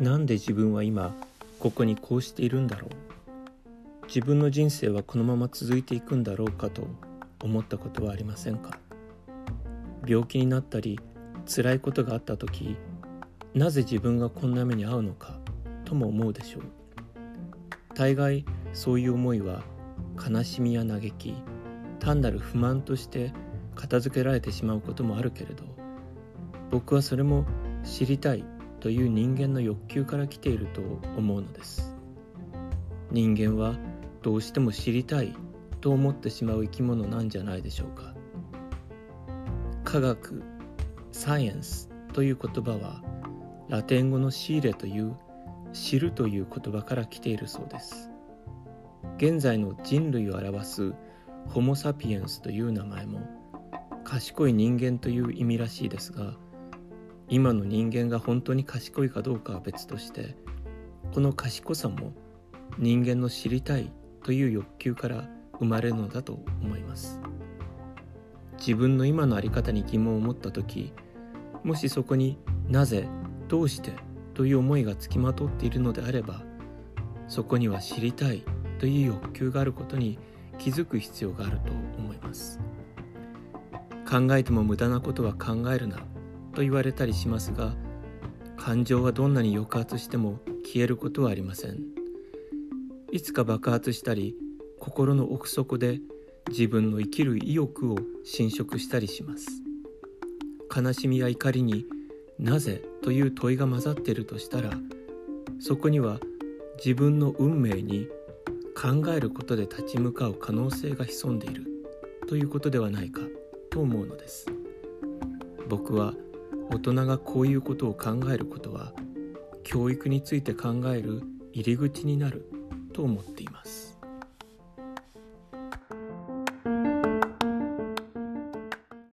なんで自分は今ここにこうしているんだろう。自分の人生はこのまま続いていくんだろうかと思ったことはありませんか？病気になったり辛いことがあった時なぜ自分がこんな目に遭うのかとも思うでしょう。大概そういう思いは悲しみや嘆き単なる不満として片付けられてしまうこともあるけれど僕はそれも知りたいという人間の欲求から来ていると思うのです。人間はどうしても知りたいと思ってしまう生き物なんじゃないでしょうか。科学サイエンスという言葉はラテン語のシーレという知るという言葉から来ているそうです。現在の人類を表すホモ・サピエンスという名前も賢い人間という意味らしいですが今の人間が本当に賢いかどうかは別としてこの賢さも人間の知りたいという欲求から生まれるのだと思います。自分の今の在り方に疑問を持った時もしそこになぜどうしてという思いがつきまとっているのであればそこには知りたいという欲求があることに気づく必要があると思います。考えても無駄なことは考えるな。と言われたりしますが感情はどんなに抑圧しても消えることはありません。いつか爆発したり心の奥底で自分の生きる意欲を侵食したりします。悲しみや怒りになぜという問いが混ざっているとしたらそこには自分の運命に考えることで立ち向かう可能性が潜んでいるということではないかと思うのです。僕は大人がこういうことを考えることは教育について考える入り口になると思っています。